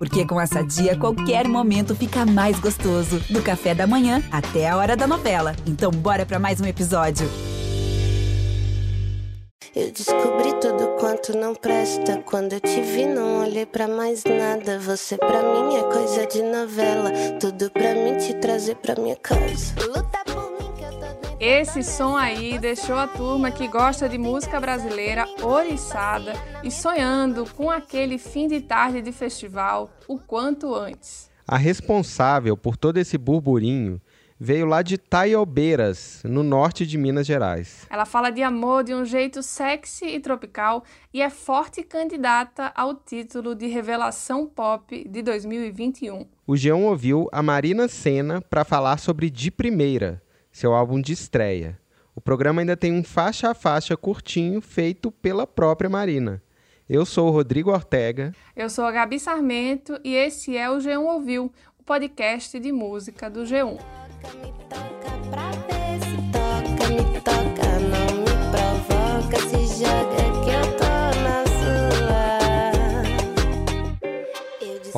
Porque com essa dia, qualquer momento fica mais gostoso. Do café da manhã até a hora da novela. Então, bora para mais um episódio. Eu descobri tudo quanto não presta. Quando eu te vi, não olhei para mais nada. Você pra mim é coisa de novela. Tudo pra mim te trazer pra minha casa. Luta por Esse som aí deixou a turma que gosta de música brasileira oriçada e sonhando com aquele fim de tarde de festival o quanto antes. A responsável por todo esse burburinho veio lá de Taiobeiras, no norte de Minas Gerais. Ela fala de amor de um jeito sexy e tropical e é forte candidata ao título de Revelação Pop de 2021. O Geão ouviu a Marina Senna para falar sobre De Primeira, seu álbum de estreia. O programa ainda tem um faixa a faixa curtinho feito pela própria Marina. Eu sou o Rodrigo Ortega. Eu sou a Gabi Sarmento e esse é o G1 Ouviu, o podcast de música do G1. Toca, me toca pra ver se toca, me toca,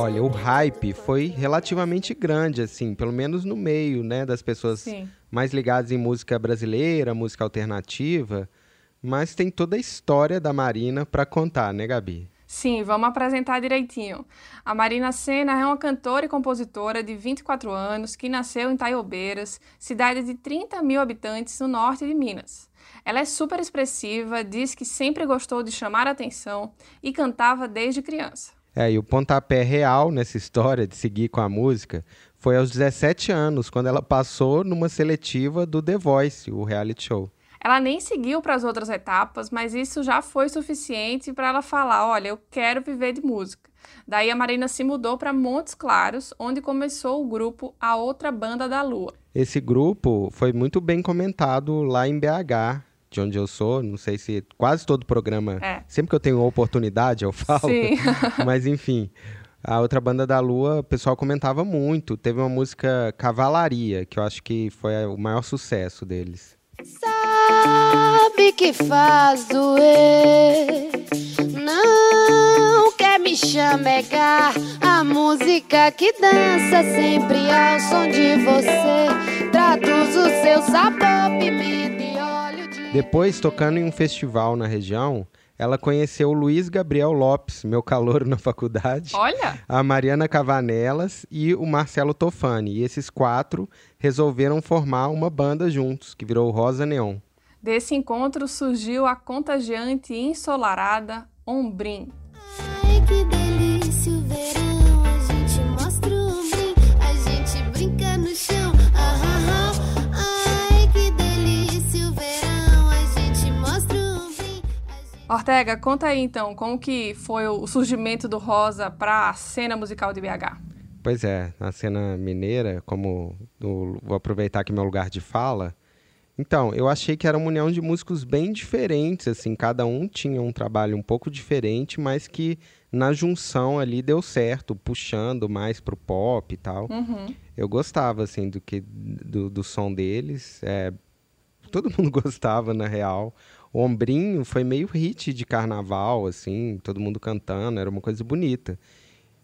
Olha, o hype foi relativamente grande, assim, pelo menos no meio, né, das pessoas Sim. mais ligadas em música brasileira, música alternativa. Mas tem toda a história da Marina para contar, né, Gabi? Sim, vamos apresentar direitinho. A Marina Senna é uma cantora e compositora de 24 anos que nasceu em Taiobeiras, cidade de 30 mil habitantes no norte de Minas. Ela é super expressiva, diz que sempre gostou de chamar atenção e cantava desde criança. É, e o pontapé real nessa história de seguir com a música foi aos 17 anos, quando ela passou numa seletiva do The Voice, o reality show. Ela nem seguiu para as outras etapas, mas isso já foi suficiente para ela falar: olha, eu quero viver de música. Daí a Marina se mudou para Montes Claros, onde começou o grupo A Outra Banda da Lua. Esse grupo foi muito bem comentado lá em BH, de onde eu sou. Não sei se quase todo programa, É. sempre que eu tenho oportunidade, eu falo. Sim. Mas enfim, a outra banda da Lua, o pessoal comentava muito. Teve uma música Cavalaria, que eu acho que foi o maior sucesso deles. Sabe que faz doer. Não quer me chamegar. A música que dança sempre ao som de você. Traduz o seu sabor, pimenta. Depois, tocando em um festival na região, ela conheceu o Luiz Gabriel Lopes, meu calouro na faculdade. Olha! a Mariana Cavanelas e o Marcelo Tofani. E esses quatro resolveram formar uma banda juntos, que virou Rosa Neon. Desse encontro surgiu a contagiante e ensolarada Ombrim. Ai, Ortega, conta aí então como que foi o surgimento do Rosa para a cena musical de BH. Pois é, na cena mineira, como no- vou aproveitar aqui meu lugar de fala. Então, eu achei que era uma união de músicos bem diferentes, assim, cada um tinha um trabalho um pouco diferente, mas que na junção ali deu certo, puxando mais pro pop e tal. Uhum. Eu gostava, assim, do, que, do, do som deles. é, todo mundo gostava, na real. O Ombrinho foi meio hit de carnaval, assim, todo mundo cantando, era uma coisa bonita.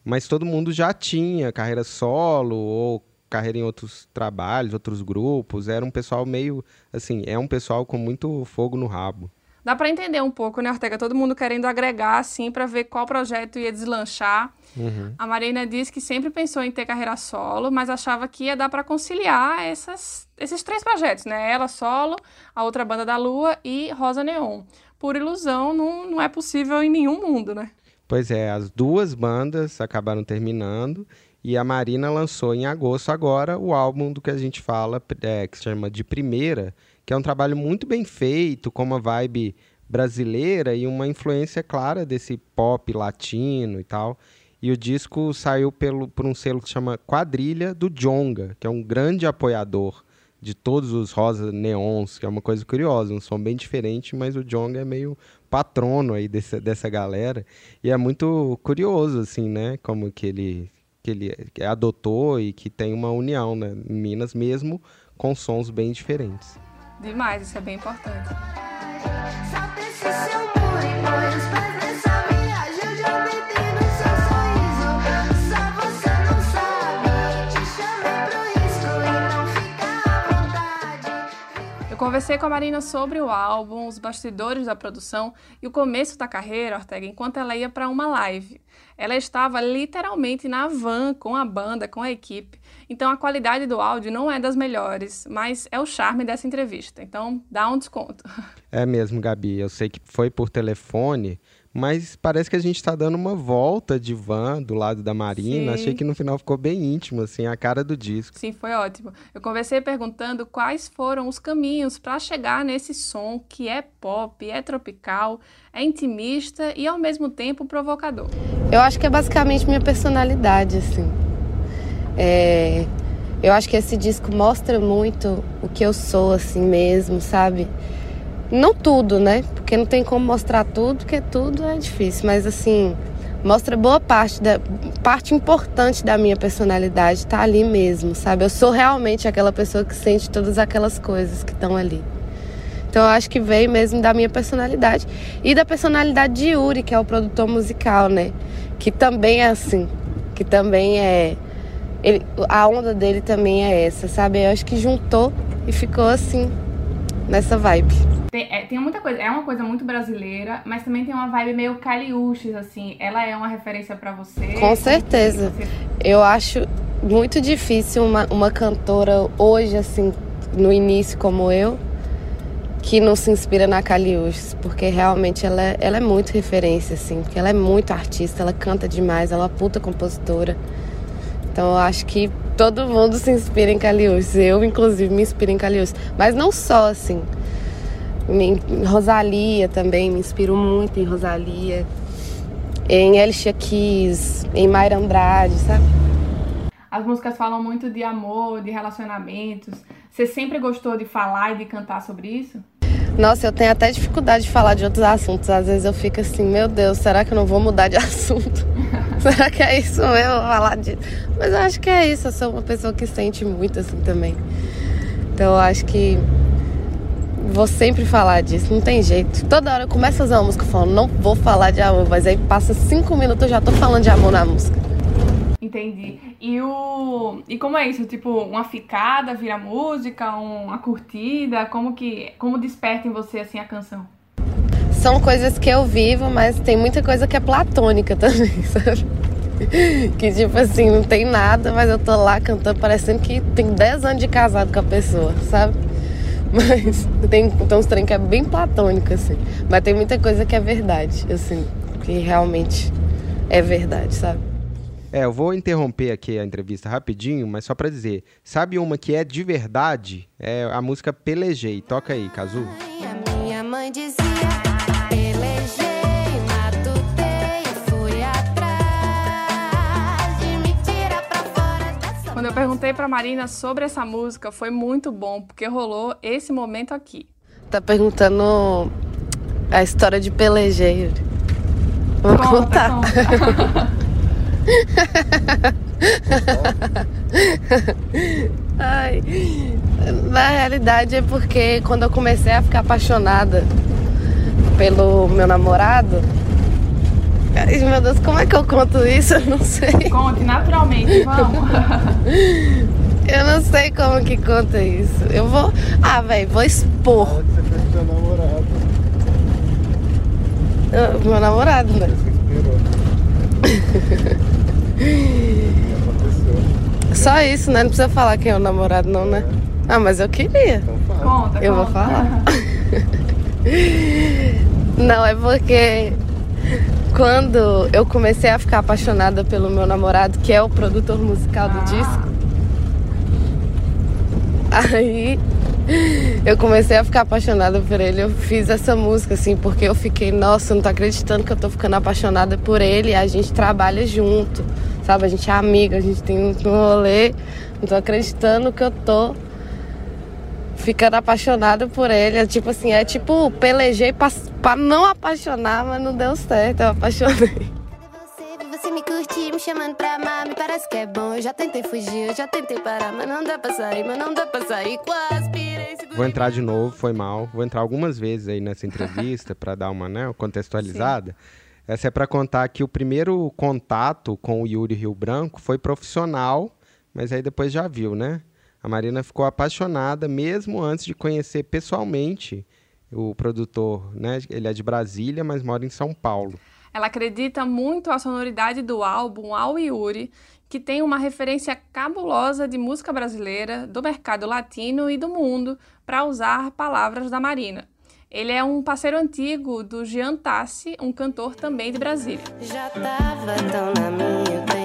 Mas todo mundo já tinha carreira solo ou carreira em outros trabalhos, outros grupos. Era um pessoal meio, assim, é um pessoal com muito fogo no rabo. Dá para entender um pouco, né, Ortega? Todo mundo querendo agregar, assim, para ver qual projeto ia deslanchar. Uhum. A Marina disse que sempre pensou em ter carreira solo, mas achava que ia dar para conciliar essas, esses três projetos, né? Ela solo, a outra banda da Lua e Rosa Neon. Por ilusão, não, não é possível em nenhum mundo, né? Pois é, as duas bandas acabaram terminando e a Marina lançou em agosto agora o álbum do que a gente fala, é, que se chama De Primeira, que é um trabalho muito bem feito, com uma vibe brasileira e uma influência clara desse pop latino e tal. E o disco saiu pelo, por um selo que chama Quadrilha do Jonga, que é um grande apoiador de todos os rosa neons, que é uma coisa curiosa, um som bem diferente, mas o Jonga é meio patrono aí desse, dessa galera. E é muito curioso, assim, né? Como que ele, que ele adotou e que tem uma união né, em Minas, mesmo com sons bem diferentes demais, isso é bem importante. Conversei com a Marina sobre o álbum, os bastidores da produção e o começo da carreira, Ortega, enquanto ela ia para uma live. Ela estava literalmente na van com a banda, com a equipe, então a qualidade do áudio não é das melhores, mas é o charme dessa entrevista. Então dá um desconto. É mesmo, Gabi. Eu sei que foi por telefone, mas parece que a gente está dando uma volta de van do lado da Marina. Sim. Achei que no final ficou bem íntimo, assim, a cara do disco. Sim, foi ótimo. Eu conversei perguntando quais foram os caminhos para chegar nesse som que é pop, é tropical, é intimista e ao mesmo tempo provocador. Eu acho que é basicamente minha personalidade, assim. É, eu acho que esse disco mostra muito o que eu sou, assim mesmo, sabe? Não tudo, né? Porque não tem como mostrar tudo, porque tudo é difícil. Mas, assim, mostra boa parte da parte importante da minha personalidade tá ali mesmo, sabe? Eu sou realmente aquela pessoa que sente todas aquelas coisas que estão ali. Então eu acho que veio mesmo da minha personalidade e da personalidade de Yuri, que é o produtor musical, né? Que também é assim, que também é ele, a onda dele também é essa, sabe? Eu acho que juntou e ficou assim nessa vibe. Tem, é, tem muita coisa, é uma coisa muito brasileira, mas também tem uma vibe meio Caliuches, assim. Ela é uma referência para você? Com certeza. Você- Eu acho muito difícil uma, uma cantora hoje, assim, no início como eu, que não se inspira na Caliuches, porque realmente ela, é- ela é muito referência, assim, porque ela é muito artista, ela canta demais, ela é uma puta compositora. Então eu acho que todo mundo se inspira em Caliuches, eu inclusive me inspiro em Caliuches, mas não só, assim. Em Rosalia também, me inspiro muito em Rosalia, em Alicia Keys, em Mayra Andrade, sabe? As músicas falam muito de amor, de relacionamentos. Você sempre gostou de falar e de cantar sobre isso? Nossa, eu tenho até dificuldade de falar de outros assuntos. Às vezes eu fico assim, meu Deus, será que eu não vou mudar de assunto? será que é isso mesmo, falar disso? Mas eu acho que é isso, eu sou uma pessoa que sente muito assim também. Então eu acho que vou sempre falar disso, não tem jeito. Toda hora eu começo a fazer uma música falando, não vou falar de amor, mas aí passa cinco minutos eu já tô falando de amor na música. Entendi. E o e como é isso? Tipo, uma ficada vira música, uma curtida? Como que como desperta em você assim a canção? São coisas que eu vivo, mas tem muita coisa que é platônica também, sabe? Que tipo assim, não tem nada, mas eu tô lá cantando parecendo que tem 10 anos de casado com a pessoa, sabe? Mas tem, tem uns trem que é bem platônico, assim. Mas tem muita coisa que é verdade, assim, que realmente é verdade, sabe? É, eu vou interromper aqui a entrevista rapidinho, mas só pra dizer, sabe uma que é de verdade? É a música Pelejei. Toca aí, Cazu. Perguntei pra Marina sobre essa música, foi muito bom, porque rolou esse momento aqui. Tá perguntando a história de pelejeiro. Vou contar. conta. Ai, na realidade é porque quando eu comecei a ficar apaixonada pelo meu namorado. Meu Deus, como é que eu conto isso? Eu não sei. Conte naturalmente, vamos. Eu não sei como que conta isso. Eu vou. Ah, velho, vou expor. Fala que você com seu namorado. Eu- Meu namorado, né? Você esperou. Aconteceu. Só isso, né? Não precisa falar quem é o namorado, não, né? Ah, mas eu queria. Então fala. Conta, Eu vou falar. Não, é porque quando eu comecei a ficar apaixonada pelo meu namorado, que é o produtor musical do disco, aí eu comecei a ficar apaixonada por ele. Eu fiz essa música, assim, porque eu fiquei, nossa, eu não tô acreditando que eu tô ficando apaixonada por ele. A gente trabalha junto, sabe? A gente é amiga, a gente tem um rolê. Não tô acreditando que eu tô ficando apaixonada por ele. É tipo assim, é tipo, pelejei pra, pra não apaixonar, mas não deu certo, eu apaixonei. Você? Me curtir, me chamando pra amar. Me parece que é bom. Eu já tentei fugir, eu já tentei parar. Mas não dá pra sair, mas não dá pra sair. Quase pirei, segurei. Vou entrar de novo, foi mal. Vou entrar algumas vezes aí nessa entrevista para dar uma né, contextualizada. Essa é para contar que o primeiro contato com o Yuri Rio Branco foi profissional, mas aí depois já viu, né? A Marina ficou apaixonada mesmo antes de conhecer pessoalmente o produtor, né? Ele é de Brasília, mas mora em São Paulo. Ela acredita muito a sonoridade do álbum Ao Yuri, que tem uma referência cabulosa de música brasileira, do mercado latino e do mundo, para usar palavras da Marina. Ele é um parceiro antigo do Jean Tassi, um cantor também de Brasília. Já tava tão na minha,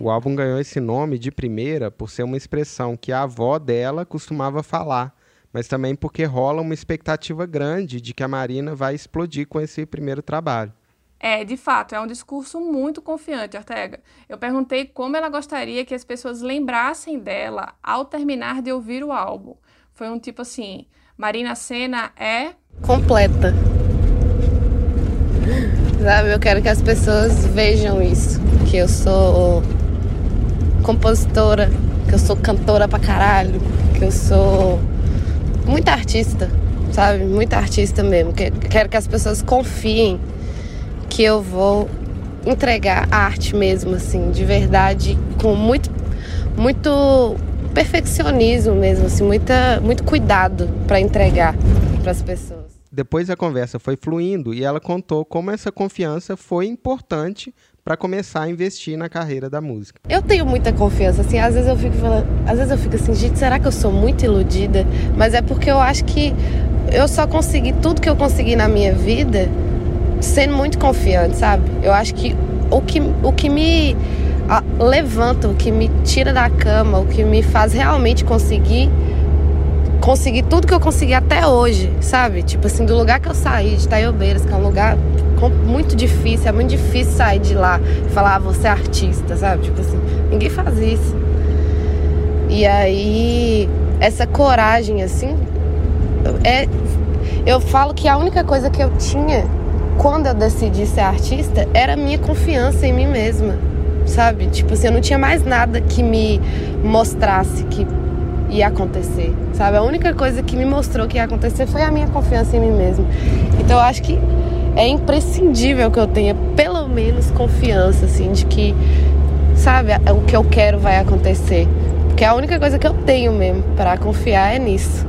O álbum ganhou esse nome de primeira por ser uma expressão que a avó dela costumava falar, mas também porque rola uma expectativa grande de que a Marina vai explodir com esse primeiro trabalho. É, de fato, é um discurso muito confiante, Ortega. Eu perguntei como ela gostaria que as pessoas lembrassem dela ao terminar de ouvir o álbum. Foi um tipo assim: Marina Senna é. completa. Sabe, eu quero que as pessoas vejam isso, que eu sou compositora, que eu sou cantora pra caralho, que eu sou muita artista, sabe? Muita artista mesmo. Que- Quero que as pessoas confiem que eu vou entregar arte mesmo, assim, de verdade, com muito, muito perfeccionismo mesmo, assim, muita, muito cuidado pra entregar pras pessoas. Depois a conversa foi fluindo e ela contou como essa confiança foi importante para começar a investir na carreira da música. Eu tenho muita confiança, assim, às vezes eu fico falando, às vezes eu fico assim, gente, será que eu sou muito iludida? Mas é porque eu acho que eu só consegui tudo que eu consegui na minha vida sendo muito confiante, sabe? Eu acho que o que, o que me levanta, o que me tira da cama, o que me faz realmente conseguir conseguir tudo que eu consegui até hoje, sabe? Tipo assim, do lugar que eu saí, de Taiobeiras, que é um lugar muito difícil, é muito difícil sair de lá e falar, ah, você é artista, sabe? Tipo assim, ninguém faz isso. E aí, essa coragem, assim, é. Eu falo que a única coisa que eu tinha quando eu decidi ser artista era a minha confiança em mim mesma, sabe? Tipo assim, eu não tinha mais nada que me mostrasse que ia acontecer, sabe? A única coisa que me mostrou que ia acontecer foi a minha confiança em mim mesma. Então eu acho que é imprescindível que eu tenha pelo menos confiança, assim, de que, sabe, o que eu quero vai acontecer. Porque a única coisa que eu tenho mesmo para confiar é nisso.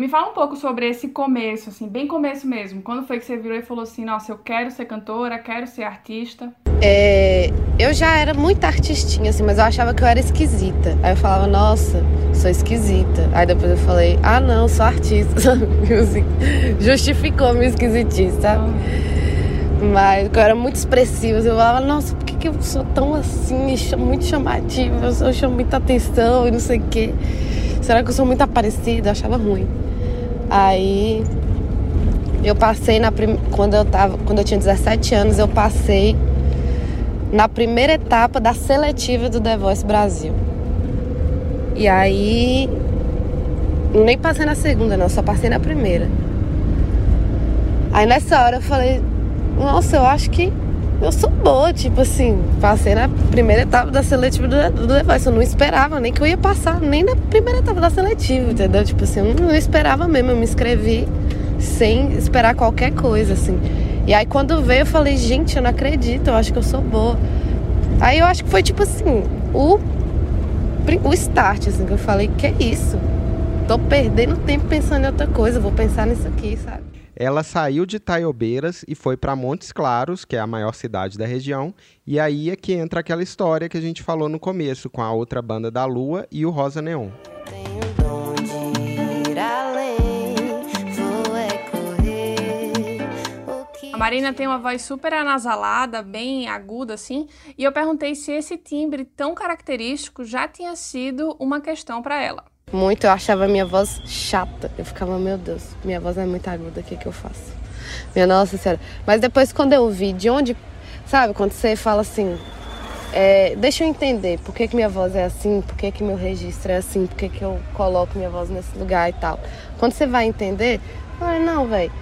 Me fala um pouco sobre esse começo, assim, bem começo mesmo. Quando foi que você virou e falou assim, nossa, eu quero ser cantora, quero ser artista? É, eu já era muito artistinha, assim, mas eu achava que eu era esquisita. Aí eu falava, nossa, sou esquisita. Aí depois eu falei, ah não, sou artista? Assim, justificou minha esquisitice, sabe? Mas eu era muito expressiva, assim, eu falava, nossa, por que, que eu sou tão assim, muito chamativa, eu sou- eu chamo muita atenção e não sei o quê. Será que eu sou muito aparecida? Eu achava ruim. Aí eu passei na prim... quando eu tava, quando eu tinha 17 anos, eu passei na primeira etapa da seletiva do The Voice Brasil. E aí nem passei na segunda, não, só passei na primeira. Aí nessa hora eu falei, nossa, eu acho que eu sou boa, tipo assim, passei na primeira etapa da seletiva do, do Voice. Eu não esperava nem que eu ia passar, nem na primeira etapa da seletiva, entendeu? Tipo assim, eu não esperava mesmo, eu me inscrevi sem esperar qualquer coisa, assim. E aí quando veio eu falei, gente, eu não acredito, eu acho que eu sou boa. Aí eu acho que foi tipo assim, o, o start, assim, que eu falei, que é isso? Tô perdendo tempo pensando em outra coisa, vou pensar nisso aqui, sabe? Ela saiu de Taiobeiras e foi para Montes Claros, que é a maior cidade da região, e aí é que entra aquela história que a gente falou no começo com a outra banda da Lua e o Rosa Neon. É Marina tem uma voz super anasalada, bem aguda assim, e eu perguntei se esse timbre tão característico já tinha sido uma questão para ela. Muito, eu achava minha voz chata. Eu ficava, meu Deus, minha voz é muito aguda, o que, que eu faço? Minha nossa senhora. Mas depois, quando eu vi de onde. Sabe, quando você fala assim. é, deixa eu entender por que, que minha voz é assim, por que, que meu registro é assim, por que, que eu coloco minha voz nesse lugar e tal. Quando você vai entender, não, velho.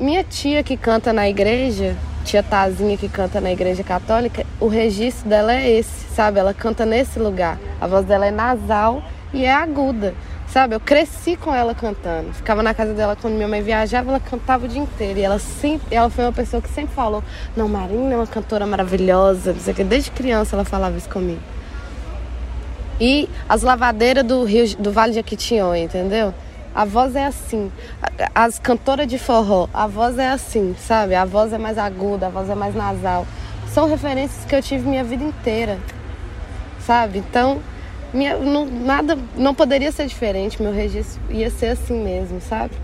Minha tia que canta na igreja, tia Tazinha que canta na igreja católica, o registro dela é esse, sabe? Ela canta nesse lugar. A voz dela é nasal e é aguda, Sabe, eu cresci com ela cantando. Ficava na casa dela quando minha mãe viajava, ela cantava o dia inteiro. E ela sempre, ela foi uma pessoa que sempre falou: "Não, Marina é uma cantora maravilhosa". Desde criança ela falava isso comigo. E as lavadeiras do Rio do Vale de Jequitinhonha, entendeu? A voz é assim. As cantoras de forró, a voz é assim, sabe? A voz é mais aguda, a voz é mais nasal. São referências que eu tive minha vida inteira, sabe? Então, minha, não, nada, não poderia ser diferente. Meu registro ia ser assim mesmo, sabe?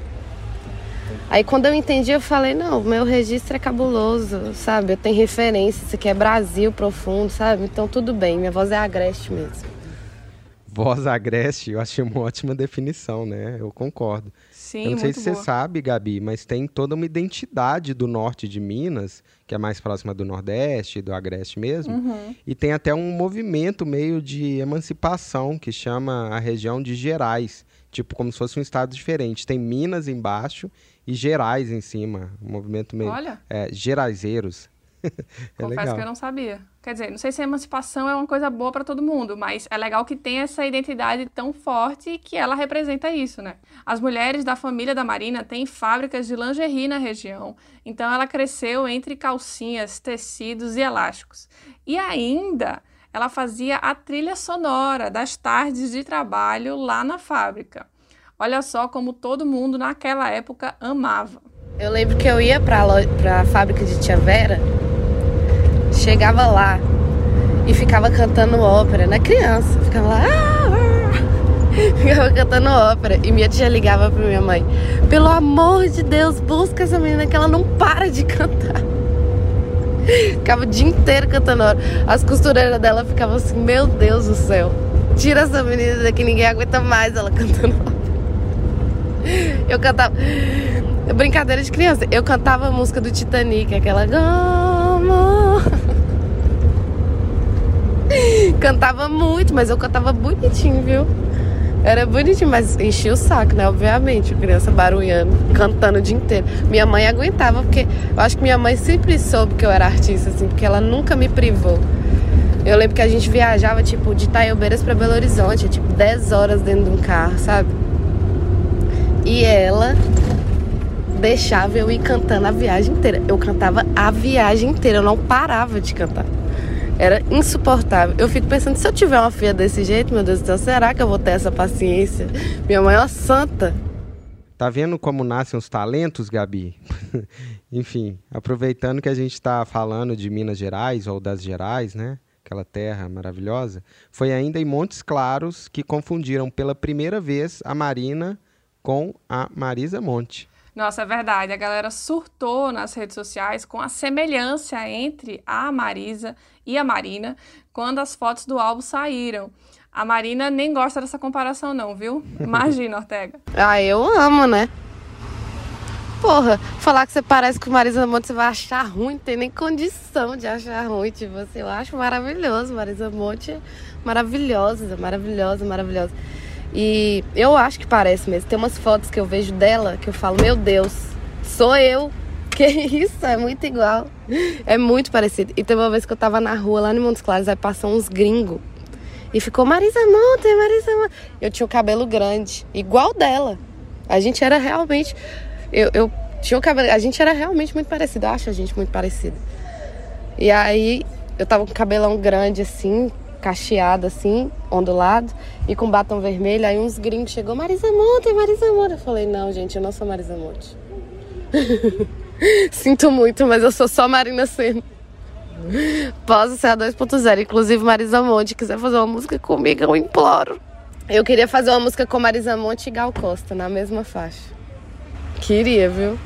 Aí quando eu entendi, eu falei, não, meu registro é cabuloso, sabe? Eu tenho referência, isso aqui é Brasil profundo, sabe? Então tudo bem, minha voz é agreste mesmo. Voz agreste, eu achei uma ótima definição, né? Eu concordo. Sim, eu não sei se você boa. sabe, Gabi, mas tem toda uma identidade do norte de Minas, que é mais próxima do Nordeste, do Agreste mesmo. Uhum. E tem até um movimento meio de emancipação que chama a região de Gerais. Tipo, como se fosse um estado diferente. Tem Minas embaixo e Gerais em cima. Um movimento meio. Olha, É, Geraizeiros. é confesso legal. que eu não sabia. Quer dizer, não sei se a emancipação é uma coisa boa para todo mundo, mas é legal que tem essa identidade tão forte e que ela representa isso, né? As mulheres da família da Marina têm fábricas de lingerie na região, então ela cresceu entre calcinhas, tecidos e elásticos. E ainda ela fazia a trilha sonora das tardes de trabalho lá na fábrica. Olha só como todo mundo naquela época amava. Eu lembro que eu ia lo- pra fábrica de Tia Vera, chegava lá e ficava cantando ópera, né? Criança, ficava lá. "Ah, ah", Ficava cantando ópera. E minha tia ligava pra minha mãe: Pelo amor de Deus, busca essa menina que ela não para de cantar. Ficava o dia inteiro cantando ópera. As costureiras dela ficavam assim: Meu Deus do céu, tira essa menina daqui, ninguém aguenta mais ela cantando ópera. Eu cantava. Brincadeira de criança. Eu cantava a música do Titanic, aquela. Como. Cantava muito, mas eu cantava bonitinho, viu? Era bonitinho, mas enchia o saco, né? Obviamente, criança barulhando, cantando o dia inteiro. Minha mãe aguentava, porque eu acho que minha mãe sempre soube que eu era artista, assim, porque ela nunca me privou. Eu lembro que a gente viajava, tipo, de Itaiobeiras pra Belo Horizonte, tipo, 10 horas dentro de um carro, sabe? E ela deixava eu ir cantando a viagem inteira. Eu cantava a viagem inteira, eu não parava de cantar. Era insuportável. Eu fico pensando, se eu tiver uma filha desse jeito, meu Deus do céu, será que eu vou ter essa paciência? Minha mãe é uma santa. Tá vendo como nascem os talentos, Gabi? Enfim, aproveitando que a gente está falando de Minas Gerais ou das Gerais, né? Aquela terra maravilhosa. Foi ainda em Montes Claros que confundiram pela primeira vez a Marina com a Marisa Monte. Nossa, é verdade. A galera surtou nas redes sociais com a semelhança entre a Marisa e a Marina quando as fotos do álbum saíram. A Marina nem gosta dessa comparação, não, viu? Imagina, Ortega. Ah, eu amo, né? Porra, falar que você parece com Marisa Monte, você vai achar ruim, não tem nem condição de achar ruim. Tipo assim, eu acho maravilhoso. Marisa Monte é maravilhosa, maravilhosa, maravilhosa. E eu acho que parece mesmo. Tem umas fotos que eu vejo dela que eu falo, meu Deus, sou eu. Que isso, é muito igual. É muito parecido. E teve uma vez que eu tava na rua lá em Montes Claros, aí passou uns gringos. E ficou Marisa Monte, Marisa Monte. Eu tinha o cabelo grande, igual dela. A gente era realmente. Eu, eu tinha o cabelo. A gente era realmente muito parecido. Eu acho a gente muito parecido. E aí eu tava com o cabelão grande assim, cacheado assim, ondulado, e com batom vermelho. Aí uns gringos chegou, Marisa Monte, Marisa Monte. Eu falei, não, gente, eu não sou Marisa Monte. Sinto muito, mas eu sou só Marina Senna. Posso ser a 2.0. Inclusive, Marisa Monte, quiser fazer uma música comigo, eu imploro. Eu queria fazer uma música com Marisa Monte e Gal Costa, na mesma faixa. Queria, viu?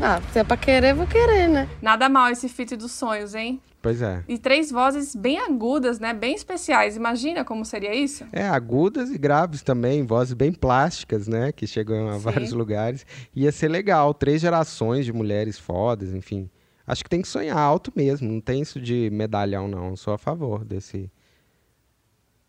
Ah, se é pra querer, vou querer, né? Nada mal esse feat dos sonhos, hein? Pois é. E três vozes bem agudas, né? Bem especiais. Imagina como seria isso? É, agudas e graves também, vozes bem plásticas, né? Que chegam a Sim. vários lugares. Ia ser legal, três gerações de mulheres fodas, enfim. Acho que tem que sonhar alto mesmo, não tem isso de medalhão, não. Sou a favor desse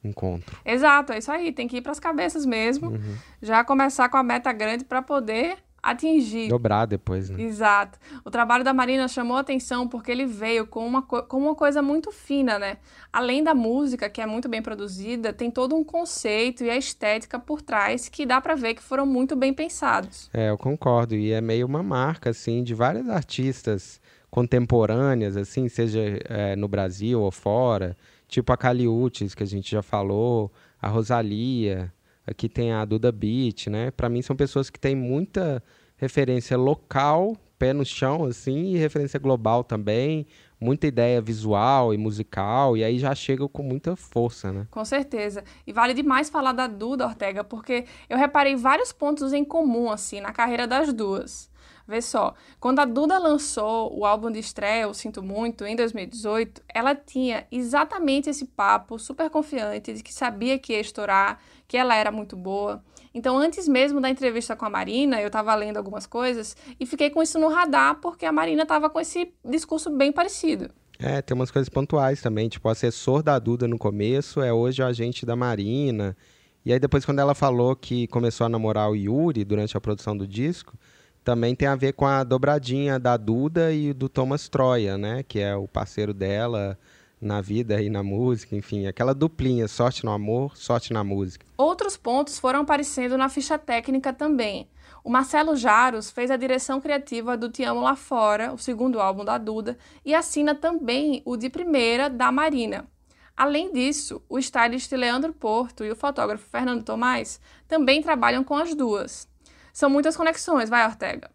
encontro. Exato, é isso aí. Tem que ir pras cabeças mesmo. Já começar com a meta grande para poder atingir. Dobrar depois, né? Exato. O trabalho da Marina chamou atenção porque ele veio com uma, co- com uma coisa muito fina, né? Além da música, que é muito bem produzida, tem todo um conceito e a estética por trás que dá pra ver que foram muito bem pensados. É, eu concordo. E é meio uma marca, assim, de várias artistas contemporâneas, assim, seja é, no Brasil ou fora. Tipo a Caliutes, que a gente já falou, a Rosalia, aqui tem a Duda Beat, né? Pra mim são pessoas que têm muita referência local, pé no chão, assim, e referência global também, muita ideia visual e musical, e aí já chegam com muita força, né? Com certeza. E vale demais falar da Duda Ortega, porque eu reparei vários pontos em comum, assim, na carreira das duas. Vê só, quando a Duda lançou o álbum de estreia, Eu Sinto Muito, em 2018, ela tinha exatamente esse papo super confiante de que sabia que ia estourar, que ela era muito boa. Então, antes mesmo da entrevista com a Marina, eu estava lendo algumas coisas e fiquei com isso no radar, porque a Marina estava com esse discurso bem parecido. É, tem umas coisas pontuais também, tipo, o assessor da Duda no começo é hoje o agente da Marina. E aí depois quando ela falou que começou a namorar o Yuri durante a produção do disco, também tem a ver com a dobradinha da Duda e do Thomas Troia, né, que é o parceiro dela na vida e na música, enfim, aquela duplinha, sorte no amor, sorte na música. Outros pontos foram aparecendo na ficha técnica também. O Marcelo Jaros fez a direção criativa do Te Amo Lá Fora, o segundo álbum da Duda, e assina também o de primeira da Marina. Além disso, o stylist Leandro Porto e o fotógrafo Fernando Tomás também trabalham com as duas. São muitas conexões, vai, Ortega.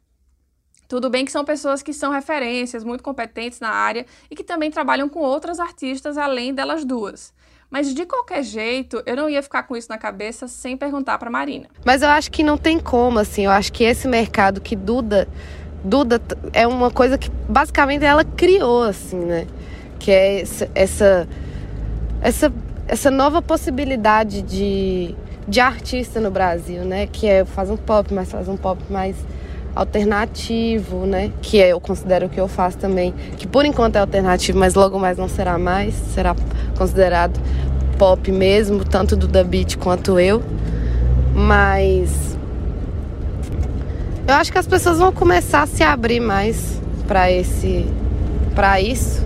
Tudo bem que são pessoas que são referências, muito competentes na área e que também trabalham com outras artistas além delas duas. Mas de qualquer jeito, eu não ia ficar com isso na cabeça sem perguntar para Marina. Mas eu acho que não tem como, assim. Eu acho que esse mercado que Duda. Duda é uma coisa que basicamente ela criou, assim, né? Que é essa. Essa, essa, essa nova possibilidade de, de artista no Brasil, né? Que é faz um pop, mas faz um pop mais alternativo, né? Que eu considero que eu faço também. Que por enquanto é alternativo, mas logo mais não será mais. Será considerado pop mesmo, tanto do Da Beat quanto eu. Mas eu acho que as pessoas vão começar a se abrir mais para esse para isso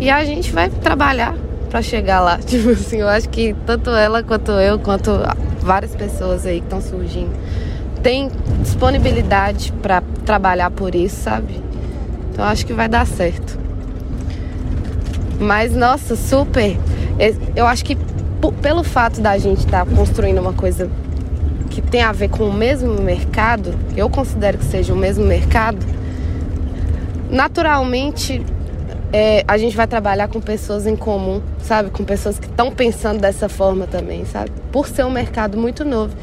e a gente vai trabalhar para chegar lá. Tipo assim, eu acho que tanto ela quanto eu, quanto várias pessoas aí que estão surgindo, tem disponibilidade para trabalhar por isso, sabe? Então acho que vai dar certo. Mas nossa, super. Eu acho que pelo fato da gente estar construindo uma coisa que tem a ver com o mesmo mercado, eu considero que seja o mesmo mercado, naturalmente é, a gente vai trabalhar com pessoas em comum, sabe? Com pessoas que estão pensando dessa forma também, sabe? Por ser um mercado muito novo.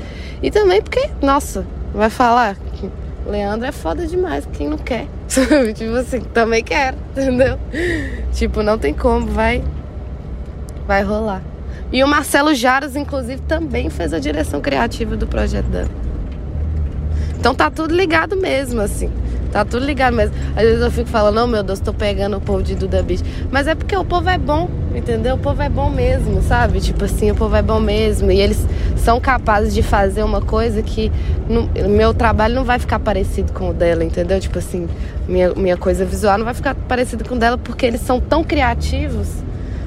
E também porque, nossa, vai falar Leandro é foda demais, quem não quer? Sabe? Tipo assim, também quero, entendeu? Tipo, não tem como, vai, vai rolar. E o Marcelo Jaros, inclusive, também fez a direção criativa do projeto dela. Então tá tudo ligado mesmo, assim. Tá tudo ligado mesmo. Às vezes eu fico falando, oh meu Deus, tô pegando o povo de Duda Beach. Mas é porque o povo é bom, entendeu? O povo é bom mesmo, sabe? Tipo assim, o povo é bom mesmo. E eles são capazes de fazer uma coisa que no, meu trabalho não vai ficar parecido com o dela, entendeu? Tipo assim, minha, minha coisa visual não vai ficar parecida com o dela porque eles são tão criativos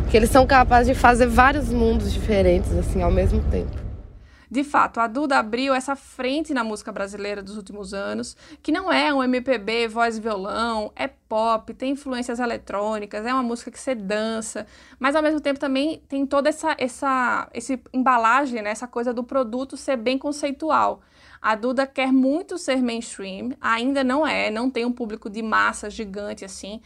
que eles são capazes de fazer vários mundos diferentes, assim, ao mesmo tempo. De fato, a Duda abriu essa frente na música brasileira dos últimos anos, que não é um MPB, voz e violão, é pop, tem influências eletrônicas, é uma música que você dança, mas ao mesmo tempo também tem toda essa, essa esse embalagem, né, essa coisa do produto ser bem conceitual. A Duda quer muito ser mainstream, ainda não é, não tem um público de massa gigante assim,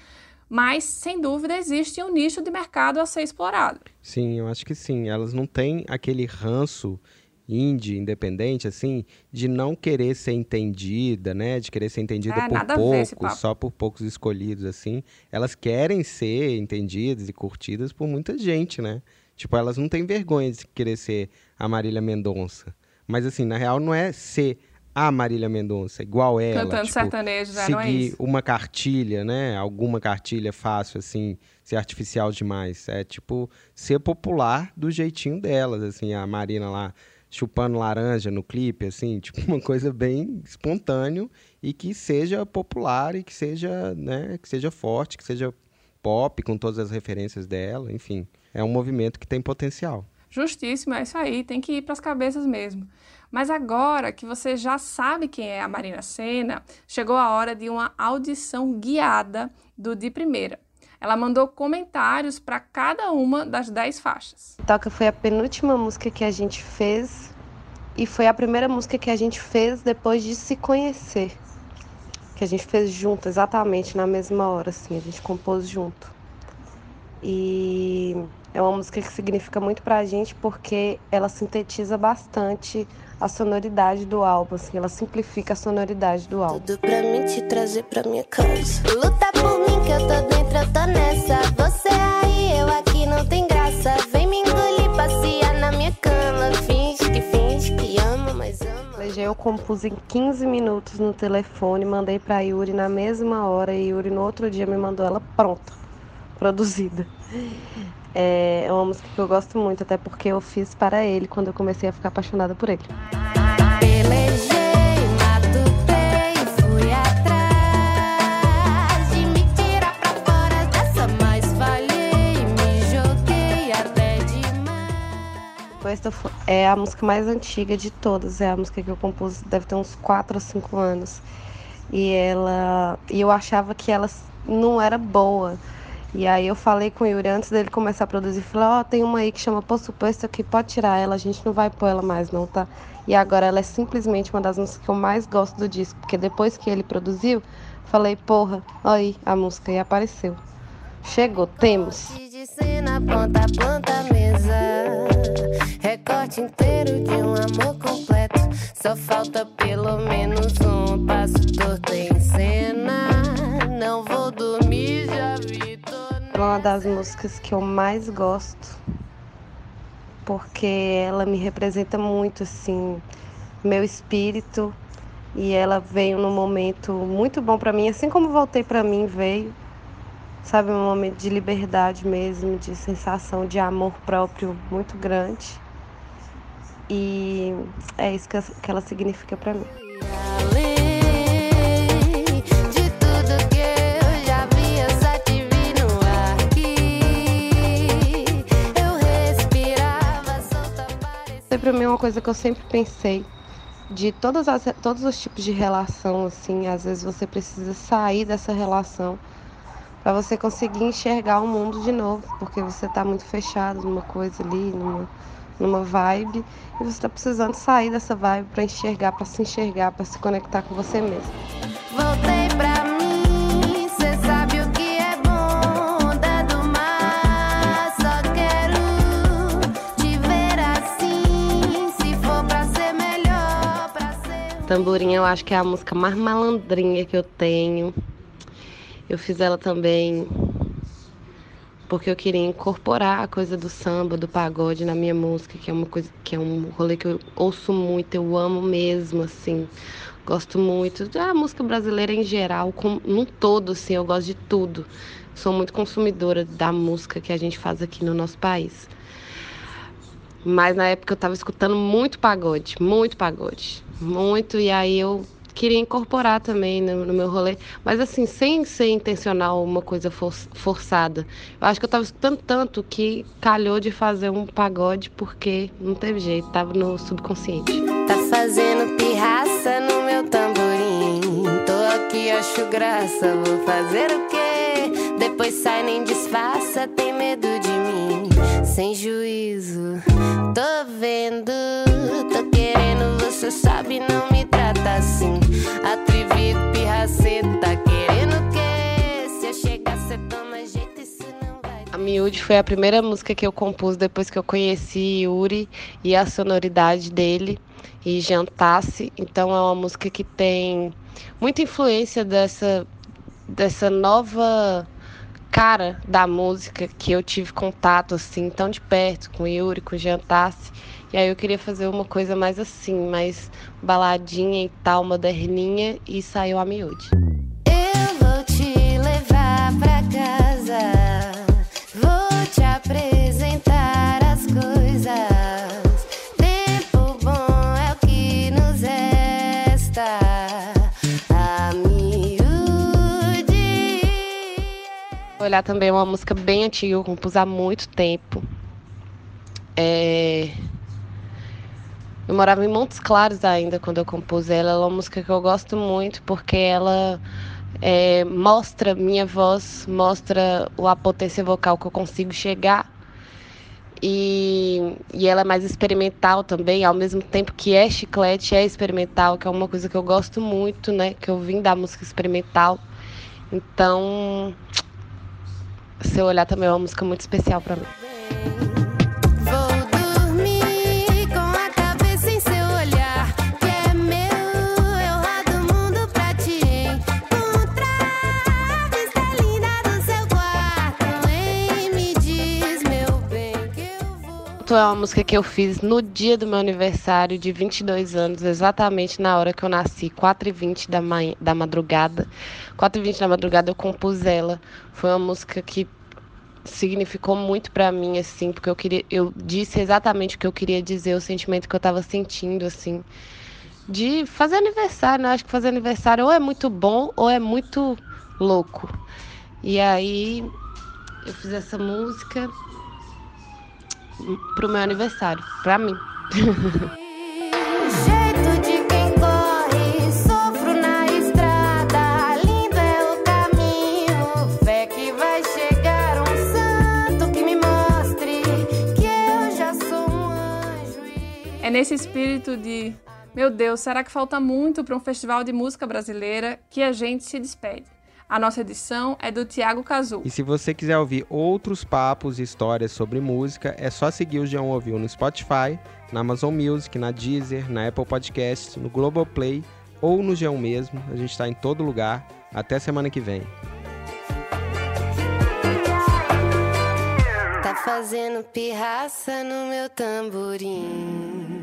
mas sem dúvida existe um nicho de mercado a ser explorado. Sim, eu acho que sim. Elas não têm aquele ranço indie, independente, assim, de não querer ser entendida, né? De querer ser entendida É, por poucos, só por poucos escolhidos, assim. Elas querem ser entendidas e curtidas por muita gente, né? Tipo, elas não têm vergonha de querer ser a Marília Mendonça. Mas, assim, na real, não é ser a Marília Mendonça, igual ela. Cantando tipo, sertanejo, né? Não é seguir isso. uma cartilha, né? Alguma cartilha fácil, assim, ser artificial demais. É tipo ser popular do jeitinho delas, assim, a Marina lá chupando laranja no clipe, assim, tipo uma coisa bem espontâneo e que seja popular e que seja, né, que seja forte, que seja pop com todas as referências dela, enfim, é um movimento que tem potencial. Justíssimo, é isso aí, tem que ir para as cabeças mesmo. Mas agora que você já sabe quem é a Marina Senna, chegou a hora de uma audição guiada do De Primeira. Ela mandou comentários para cada uma das 10 faixas. Toca foi a penúltima música que a gente fez e foi a primeira música que a gente fez depois de se conhecer. Que a gente fez junto, exatamente na mesma hora, assim, a gente compôs junto. E é uma música que significa muito pra gente porque ela sintetiza bastante a sonoridade do álbum, assim, ela simplifica a sonoridade do álbum. Tudo pra mim te trazer pra minha casa. Luta por mim que eu tô dentro, eu tô nessa. Você aí, eu aqui, não tem graça. Vem me engolir, passear na minha cama. Finge que finge que ama, mas ama. Legei eu compus em 15 minutos no telefone, mandei pra Yuri na mesma hora e Yuri no outro dia me mandou ela pronta, produzida. É uma música que eu gosto muito, até porque eu fiz para ele quando eu comecei a ficar apaixonada por ele. Esta é a música mais antiga de todas, é a música que eu compus, deve ter uns 4 ou 5 anos. E ela, e eu achava que ela não era boa. E aí eu falei com o Yuri antes dele começar a produzir, falei, ó, tem uma aí que chama Poço Posto que pode tirar ela, a gente não vai pôr ela mais não, tá? E agora ela é simplesmente uma das músicas que eu mais gosto do disco, porque depois que ele produziu, falei, porra, aí a música e apareceu. Chegou, temos. De cena, ponta ponta, mesa. Recorte inteiro de um amor completo. Só falta pelo menos um passo torto em cena. Não vou dormir, já vi, uma das músicas que eu mais gosto, porque ela me representa muito, assim, meu espírito. E ela veio num momento muito bom pra mim, assim como voltei pra mim veio, sabe, um momento de liberdade mesmo, de sensação de amor próprio muito grande. E é isso que ela- significa pra mim. Pra mim é uma coisa que eu sempre pensei. De todas as, todos os tipos de relação, assim, às vezes você precisa sair dessa relação para você conseguir enxergar o mundo de novo, porque você tá muito fechado numa coisa ali, numa, numa vibe, e você tá precisando sair dessa vibe para enxergar, para se enxergar, para se conectar com você mesmo. Voltei Tamborim eu acho que é a música mais malandrinha que eu tenho. Eu fiz ela também porque eu queria incorporar a coisa do samba, do pagode na minha música, que é uma coisa que é um rolê que eu ouço muito, eu amo mesmo, assim. Gosto muito da música brasileira em geral, como num todo, assim, eu gosto de tudo. Sou muito consumidora da música que a gente faz aqui no nosso país. Mas na época eu tava escutando muito pagode, muito pagode, muito, e aí eu queria incorporar também no, no meu rolê, mas assim, sem ser intencional, uma coisa for- forçada. Eu acho que eu tava escutando tanto que calhou de fazer um pagode porque não teve jeito, tava no subconsciente. Tá fazendo pirraça no meu tamborim. Tô aqui, acho graça, vou fazer o quê? Depois sai, nem disfarça, tem medo de. Sem juízo, tô vendo, tô querendo, você sabe, não me trata assim. Atrevido, pirraceta, querendo o quê? Se eu chegar, cê toma jeito, isso não vai. A Miúde foi a primeira música que eu compus depois que eu conheci Yuri e a sonoridade dele e Jantasse. Então é uma música que tem muita influência dessa, dessa nova cara da música que eu tive contato assim tão de perto com Yuri, com Jantasse. E aí eu queria fazer uma coisa mais assim, mais baladinha e tal, moderninha, e saiu a Miúde. Eu vou te levar pra casa. Olhar também é uma música bem antiga, eu compus há muito tempo. É... Eu morava em Montes Claros ainda quando eu compus ela. Ela é uma música que eu gosto muito porque ela é, mostra minha voz, mostra a potência vocal que eu consigo chegar. E, e ela é mais experimental também, ao mesmo tempo que é chiclete, é experimental, que é uma coisa que eu gosto muito, né? Que eu vim da música experimental. Então, se eu olhar também é uma música muito especial para mim. Vou. Então, É uma música que eu fiz no dia do meu aniversário de 22 anos, exatamente na hora que eu nasci, 4h20 da, manhã, da madrugada. 4h20 da madrugada eu compus ela. Foi uma música que significou muito pra mim, assim, porque eu queria, eu disse exatamente o que eu queria dizer, o sentimento que eu tava sentindo, assim, de fazer aniversário, né? Acho que fazer aniversário ou é muito bom ou é muito louco. E aí eu fiz essa música pro meu aniversário, pra mim. Jeito de quem corre, sofro na estrada. Lindo é o caminho, fé que vai chegar um santo que me mostre que eu já sou um anjo. E... É nesse espírito de, meu Deus, será que falta muito para um festival de música brasileira que a gente se despede? A nossa edição é do Tiago Cazu. E se você quiser ouvir outros papos e histórias sobre música, é só seguir o Geão Ouviu no Spotify, na Amazon Music, na Deezer, na Apple Podcasts, no Globoplay ou no Geão mesmo. A gente está em todo lugar. Até semana que vem. Tá fazendo pirraça no meu tamborim.